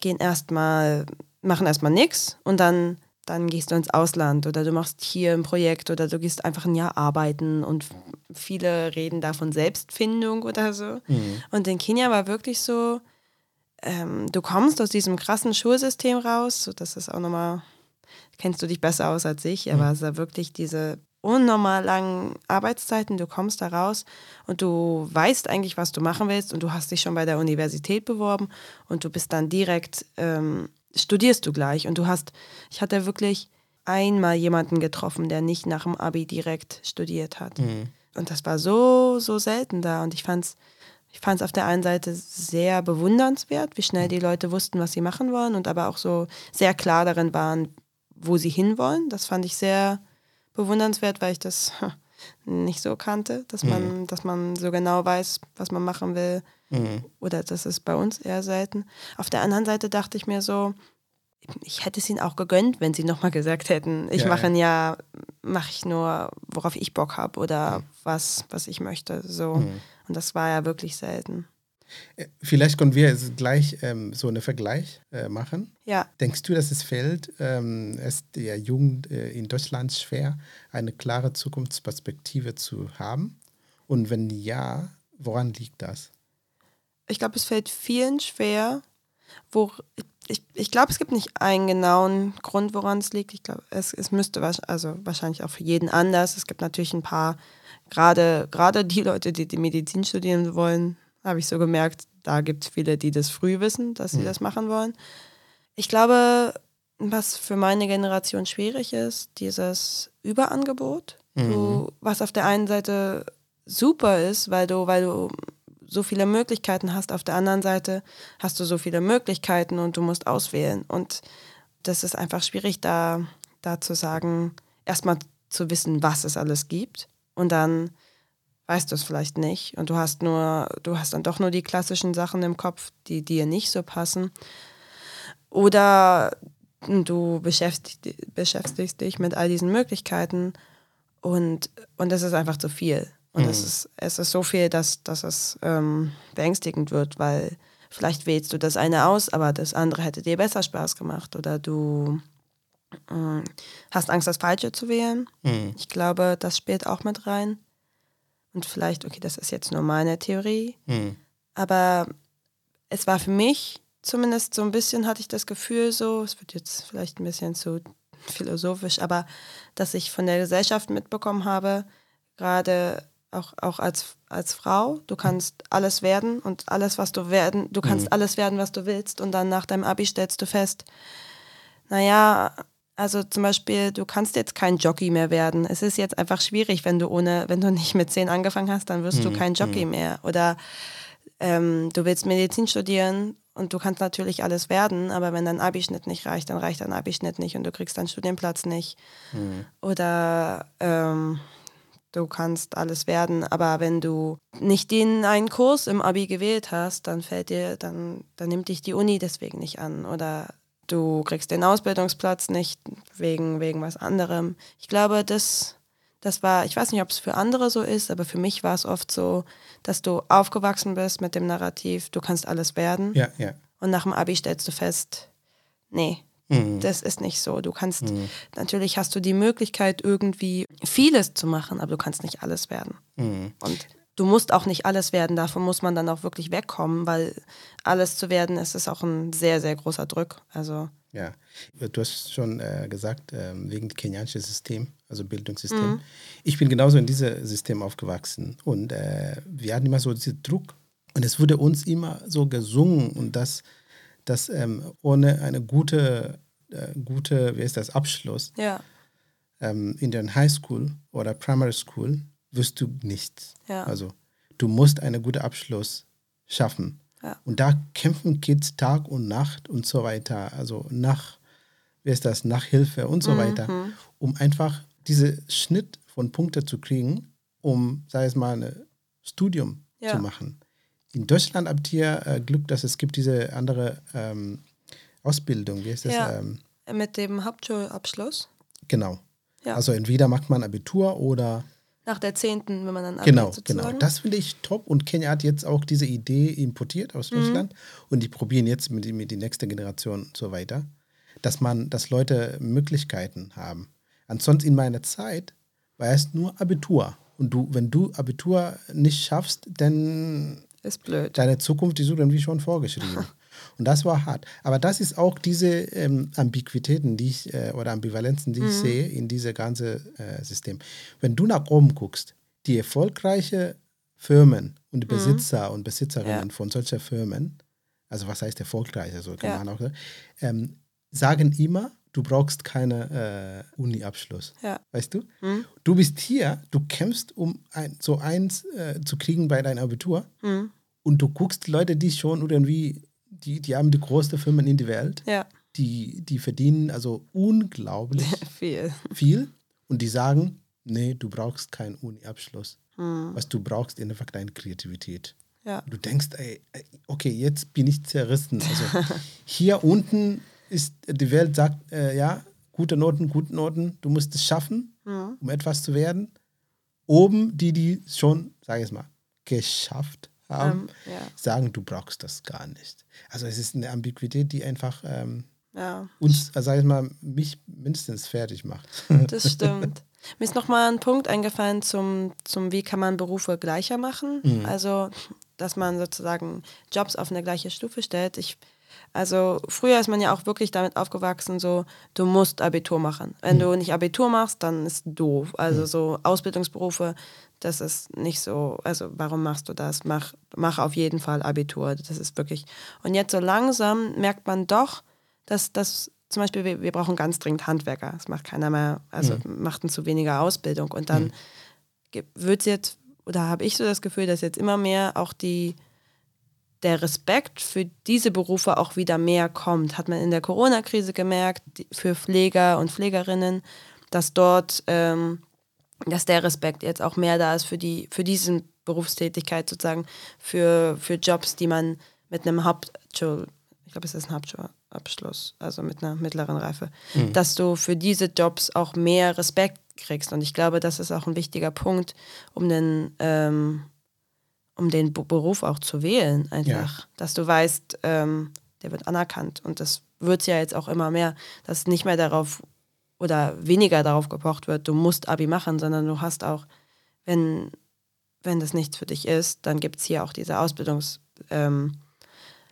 gehen erstmal, machen erstmal nichts und dann, dann gehst du ins Ausland oder du machst hier ein Projekt oder du gehst einfach ein Jahr arbeiten und viele reden da von Selbstfindung oder so. Und in Kenia war wirklich so, ähm, du kommst aus diesem krassen Schulsystem raus, so das ist auch nochmal, kennst du dich besser aus als ich, aber es ist ja wirklich diese unnormal langen Arbeitszeiten, du kommst da raus und du weißt eigentlich, was du machen willst und du hast dich schon bei der Universität beworben und du bist dann direkt, ähm, studierst du gleich. Und du hast, ich hatte wirklich einmal jemanden getroffen, der nicht nach dem Abi direkt studiert hat. Und das war so, so selten da und ich fand's ich fand es auf der einen Seite sehr bewundernswert, wie schnell die Leute wussten, was sie machen wollen und aber auch so sehr klar darin waren, wo sie hinwollen. Das fand ich sehr bewundernswert, weil ich das nicht so kannte, dass man, dass man so genau weiß, was man machen will. Oder das ist bei uns eher selten. Auf der anderen Seite dachte ich mir so, ich hätte es ihnen auch gegönnt, wenn sie nochmal gesagt hätten, ich Ja, mache ja. ein Jahr, mache ich nur, worauf ich Bock habe oder was, was ich möchte. So. Und das war ja wirklich selten. Äh, Vielleicht können wir jetzt gleich ähm, so einen Vergleich äh, machen. Ja, Denkst du, dass es fällt, ähm, es der Jugend äh, in Deutschland schwer, eine klare Zukunftsperspektive zu haben? Und wenn ja, woran liegt das? ich glaube, es fällt vielen schwer, wo ich, ich glaube, es gibt nicht einen genauen Grund, woran es liegt. Ich glaube, es, es müsste wahrsch- also wahrscheinlich auch für jeden anders. Es gibt natürlich ein paar, gerade gerade die Leute, die die Medizin studieren wollen, habe ich so gemerkt, da gibt es viele, die das früh wissen, dass sie das machen wollen. Ich glaube, was für meine Generation schwierig ist, dieses Überangebot, du, was auf der einen Seite super ist, weil du, weil du so viele Möglichkeiten hast, auf der anderen Seite hast du so viele Möglichkeiten und du musst auswählen. Und das ist einfach schwierig, da, da zu sagen, erstmal zu wissen, was es alles gibt. Und dann weißt du es vielleicht nicht. Und du hast nur, du hast dann doch nur die klassischen Sachen im Kopf, die dir nicht so passen. Oder du beschäftigst, beschäftigst dich mit all diesen Möglichkeiten und, und es ist einfach zu viel. Und es, ist, es ist so viel, dass, dass es ähm, beängstigend wird, weil vielleicht wählst du das eine aus, aber das andere hätte dir besser Spaß gemacht. Oder du ähm, hast Angst, das Falsche zu wählen. Ich glaube, das spielt auch mit rein. Und vielleicht, okay, das ist jetzt nur meine Theorie, aber es war für mich zumindest so ein bisschen, hatte ich das Gefühl so, es wird jetzt vielleicht ein bisschen zu philosophisch, aber dass ich von der Gesellschaft mitbekommen habe, gerade auch, auch als, als Frau, du kannst alles werden und alles, was du werden, du kannst alles werden, was du willst und dann nach deinem Abi stellst du fest, naja, also zum Beispiel, du kannst jetzt kein Jockey mehr werden. Es ist jetzt einfach schwierig, wenn du ohne, wenn du nicht mit zehn angefangen hast, dann wirst du kein Jockey mehr. Oder ähm, du willst Medizin studieren und du kannst natürlich alles werden, aber wenn dein Abischnitt nicht reicht, dann reicht dein Abischnitt nicht und du kriegst deinen Studienplatz nicht. Oder ähm, du kannst alles werden, aber wenn du nicht den einen Kurs im Abi gewählt hast, dann fällt dir, dann, dann nimmt dich die Uni deswegen nicht an. Oder du kriegst den Ausbildungsplatz nicht wegen, wegen was anderem. Ich glaube, das, das war, ich weiß nicht, ob es für andere so ist, aber für mich war es oft so, dass du aufgewachsen bist mit dem Narrativ, du kannst alles werden. Ja, ja. Und nach dem Abi stellst du fest, nee, das ist nicht so. Du kannst, natürlich hast du die Möglichkeit, irgendwie vieles zu machen, aber du kannst nicht alles werden. Und du musst auch nicht alles werden, davon muss man dann auch wirklich wegkommen, weil alles zu werden, ist auch ein sehr, sehr großer Druck. Also Ja, du hast schon äh, gesagt, ähm, wegen dem kenianischen System, also Bildungssystem. Ich bin genauso in diesem System aufgewachsen. Und äh, wir hatten immer so diesen Druck. Und es wurde uns immer so gesungen. Und das, das ähm, ohne eine gute, äh, gute, wie ist das, Abschluss ja, ähm, in der High School oder Primary School wirst du nichts. Ja. Also du musst einen guten Abschluss schaffen. Ja. Und da kämpfen Kids Tag und Nacht und so weiter. Also nach, wie ist das, Nachhilfe und Mhm. so weiter, um einfach diese Schnitt von Punkten zu kriegen, um, sei es mal, ein Studium Ja. zu machen. In Deutschland habt ihr äh, Glück, dass es gibt diese andere ähm, Ausbildung. Wie ist das? Ja. Ähm, mit dem Hauptschulabschluss. genau. Ja. Also entweder macht man Abitur oder Nach der 10., wenn man dann Genau, abgeht, genau. sozusagen. Das finde ich top und Kenia hat jetzt auch diese Idee importiert aus Mhm. Deutschland und die probieren jetzt mit, mit die nächste Generation und so weiter, dass man, dass Leute Möglichkeiten haben. Ansonsten in meiner Zeit war es nur Abitur und du, wenn du Abitur nicht schaffst, dann Ist blöd. deine Zukunft ist irgendwie schon vorgeschrieben. Und das war hart. Aber das ist auch diese ähm, Ambiguitäten, die ich, äh, oder Ambivalenzen, die ich sehe in diesem ganzen äh, System. Wenn du nach oben guckst, die erfolgreiche Firmen und die Besitzer und Besitzerinnen Ja. von solcher Firmen, also was heißt erfolgreich, also kann Ja. man auch sagen, ähm, sagen immer, du brauchst keinen äh, Uni-Abschluss. Ja. Weißt du? Du bist hier, du kämpfst, um ein, so eins äh, zu kriegen bei deinem Abitur. Und du guckst Leute, die schon irgendwie, die, die haben die größten Firmen in der Welt, Ja, die, die verdienen also unglaublich viel. viel und die sagen, nee, du brauchst keinen Uni-Abschluss. Hm. Was du brauchst, ist einfach deine Kreativität. Ja. Du denkst, ey, okay, jetzt bin ich zerrissen. Also hier unten ist die Welt sagt, äh, ja, gute Noten, gute Noten, du musst es schaffen, Hm. um etwas zu werden. Oben die, die schon, sag ich es mal, geschafft haben, Ähm, ja. sagen, du brauchst das gar nicht. Also es ist eine Ambiguität, die einfach ähm, Ja, uns, äh, sag ich mal, mich mindestens fertig macht. das stimmt. Mir ist nochmal ein Punkt eingefallen zum, zum, wie kann man Berufe gleicher machen. Mhm. Also, dass man sozusagen Jobs auf eine gleiche Stufe stellt. Ich, also, früher ist man ja auch wirklich damit aufgewachsen, so, du musst Abitur machen. Wenn Mhm. du nicht Abitur machst, dann ist doof. Also, so Ausbildungsberufe, das ist nicht so, also, warum machst du das? Mach, mach auf jeden Fall Abitur. Das ist wirklich. Und jetzt so langsam merkt man doch, dass das zum Beispiel, wir, wir brauchen ganz dringend Handwerker. Das macht keiner mehr, also macht zu weniger Ausbildung. Und dann wird es jetzt, oder habe ich so das Gefühl, dass jetzt immer mehr auch die, der Respekt für diese Berufe auch wieder mehr kommt. Hat man in der Corona-Krise gemerkt, für Pfleger und Pflegerinnen, dass dort, ähm, dass der Respekt jetzt auch mehr da ist für die, für diesen Berufstätigkeit sozusagen, für, für Jobs, die man mit einem Hauptschul, ich glaube, es ist ein Hauptschulabschluss, also mit einer mittleren Reife, dass du für diese Jobs auch mehr Respekt kriegst. Und ich glaube, das ist auch ein wichtiger Punkt, um den, ähm, um den Beruf auch zu wählen, einfach. Dass du weißt, ähm, der wird anerkannt. Und das wird ja jetzt auch immer mehr, dass nicht mehr darauf oder weniger darauf gepocht wird, du musst Abi machen, sondern du hast auch, wenn, wenn das nichts für dich ist, dann gibt es hier auch diese Ausbildungs, ähm,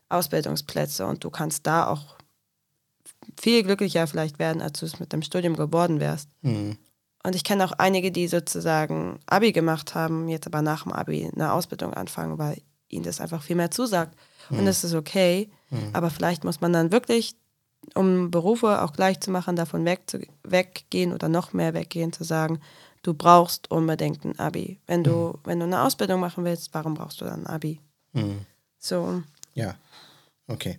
Ausbildungsplätze und du kannst da auch viel glücklicher vielleicht werden, als du es mit dem Studium geworden wärst. Mhm. Und ich kenne auch einige, die sozusagen Abi gemacht haben, jetzt aber nach dem Abi eine Ausbildung anfangen, weil ihnen das einfach viel mehr zusagt. Und das ist okay. Aber vielleicht muss man dann wirklich, um Berufe auch gleich zu machen, davon weg zu, weggehen oder noch mehr weggehen, zu sagen, du brauchst unbedingt ein Abi. Wenn du, wenn du eine Ausbildung machen willst, warum brauchst du dann ein Abi? Mhm. So, Ja, okay.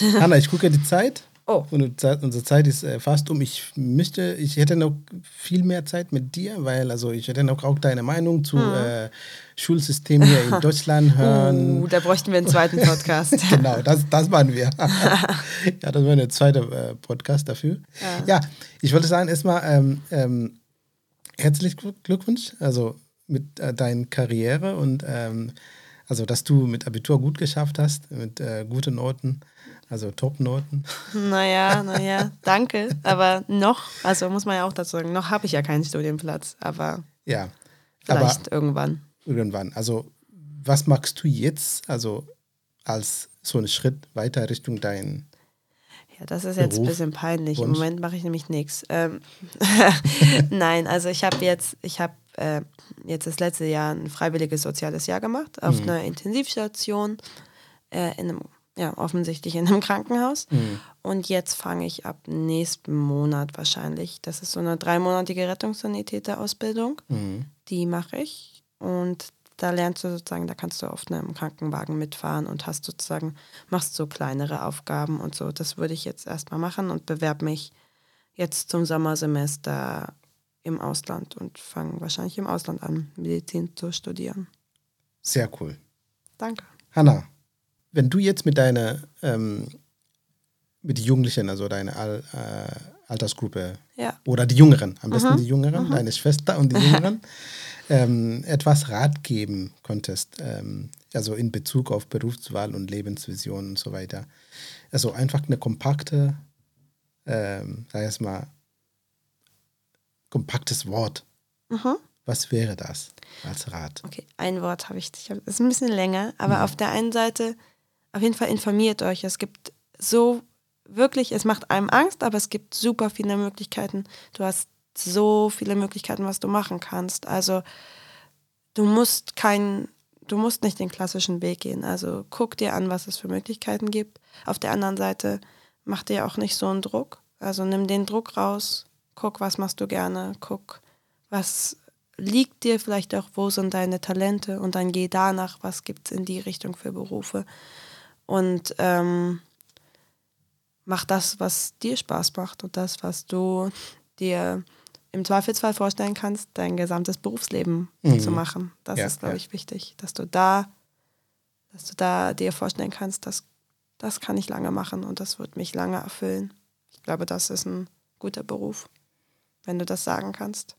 Hanna, ich gucke die Zeit. Oh. Und Zeit, unsere Zeit ist äh, fast um. Ich möchte, ich hätte noch viel mehr Zeit mit dir, weil also ich hätte noch auch deine Meinung zu äh, Schulsystem hier in Deutschland hören. uh, da bräuchten wir einen zweiten Podcast. genau, das, das waren wir. ja, das war eine zweite äh, Podcast dafür. Ja. ich wollte sagen, erstmal ähm, ähm, herzlichen Glück- Glückwunsch, also mit äh, deiner Karriere und ähm, also, dass du mit Abitur gut geschafft hast, mit äh, guten Noten, also Top-Noten. Naja, naja, danke. Aber noch, also muss man ja auch dazu sagen, noch habe ich ja keinen Studienplatz, aber Ja, vielleicht irgendwann. irgendwann. Also, was machst du jetzt, also als so einen Schritt weiter Richtung dein Ja, das ist jetzt ein Beruf, bisschen peinlich. Im? Moment mache ich nämlich nichts. Ähm, Nein, also ich habe jetzt, ich habe äh, jetzt das letzte Jahr ein freiwilliges soziales Jahr gemacht auf einer Intensivstation äh, in einem, ja, offensichtlich in einem Krankenhaus. Und jetzt fange ich ab nächsten Monat wahrscheinlich. Das ist so eine dreimonatige Rettungssanitäterausbildung. Die mache ich. Und da lernst du sozusagen, da kannst du auf einem Krankenwagen mitfahren und hast sozusagen, machst so kleinere Aufgaben und so. Das würde ich jetzt erstmal machen und bewerbe mich jetzt zum Sommersemester im Ausland und fange wahrscheinlich im Ausland an, Medizin zu studieren. Sehr cool. Danke. Hanna, wenn du jetzt mit deiner, ähm, mit den Jugendlichen, also deine Al äh, Altersgruppe Ja. oder die Jüngeren, am besten die Jüngeren, deine Schwester und die Jüngeren, ähm, etwas Rat geben konntest, ähm, also in Bezug auf Berufswahl und Lebensvision und so weiter. Also einfach eine kompakte, ähm, sag ich mal, kompaktes Wort. Mhm. Was wäre das als Rat? Okay, ein Wort habe ich. hab, ist ein bisschen länger, aber auf der einen Seite auf jeden Fall informiert euch. Es gibt so wirklich, es macht einem Angst, aber es gibt super viele Möglichkeiten. Du hast so viele Möglichkeiten, was du machen kannst. Also du musst kein, du musst nicht den klassischen Weg gehen. Also guck dir an, was es für Möglichkeiten gibt. Auf der anderen Seite mach dir auch nicht so einen Druck. Also nimm den Druck raus, guck, was machst du gerne, guck, was liegt dir vielleicht auch, wo sind deine Talente und dann geh danach, was gibt es in die Richtung für Berufe. Und ähm, mach das, was dir Spaß macht und das, was du dir im Zweifelsfall vorstellen kannst, dein gesamtes Berufsleben zu machen. Das Ja, ist, glaube ja. ich, wichtig, dass du da, dass du da dir vorstellen kannst, dass das kann ich lange machen und das wird mich lange erfüllen. Ich glaube, das ist ein guter Beruf, wenn du das sagen kannst.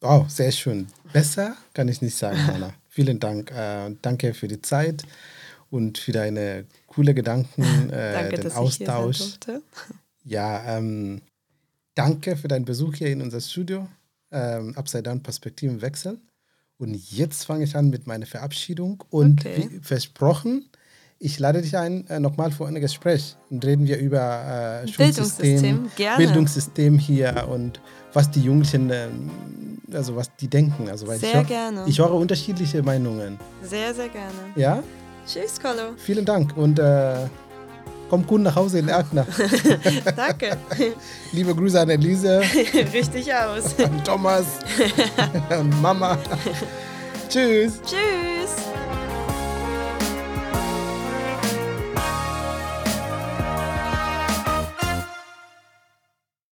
Wow, sehr schön. Besser kann ich nicht sagen, Hanna. Vielen Dank. Äh, danke für die Zeit und für deine coole Gedanken, äh, Danke, den dass ich hier sein Austausch. durfte. Ja, ähm, danke für deinen Besuch hier in unser Studio. Ähm, Upside Down Perspektiven wechseln. Und jetzt fange ich an mit meiner Verabschiedung. Und Okay. wie versprochen, ich lade dich ein, äh, nochmal für ein Gespräch. Und reden wir über äh, Bildungssystem, gerne. Bildungssystem hier und was die Jugendlichen, ähm, also was die denken. Also, weil ich, Sehr hör- gerne. ich höre unterschiedliche Meinungen. Sehr, sehr gerne. Ja, Tschüss, Colo. vielen Dank und äh, komm gut nach Hause in Erkner. Danke. Liebe Grüße an Elise. Richtig aus. an Thomas und Mama. Tschüss. Tschüss.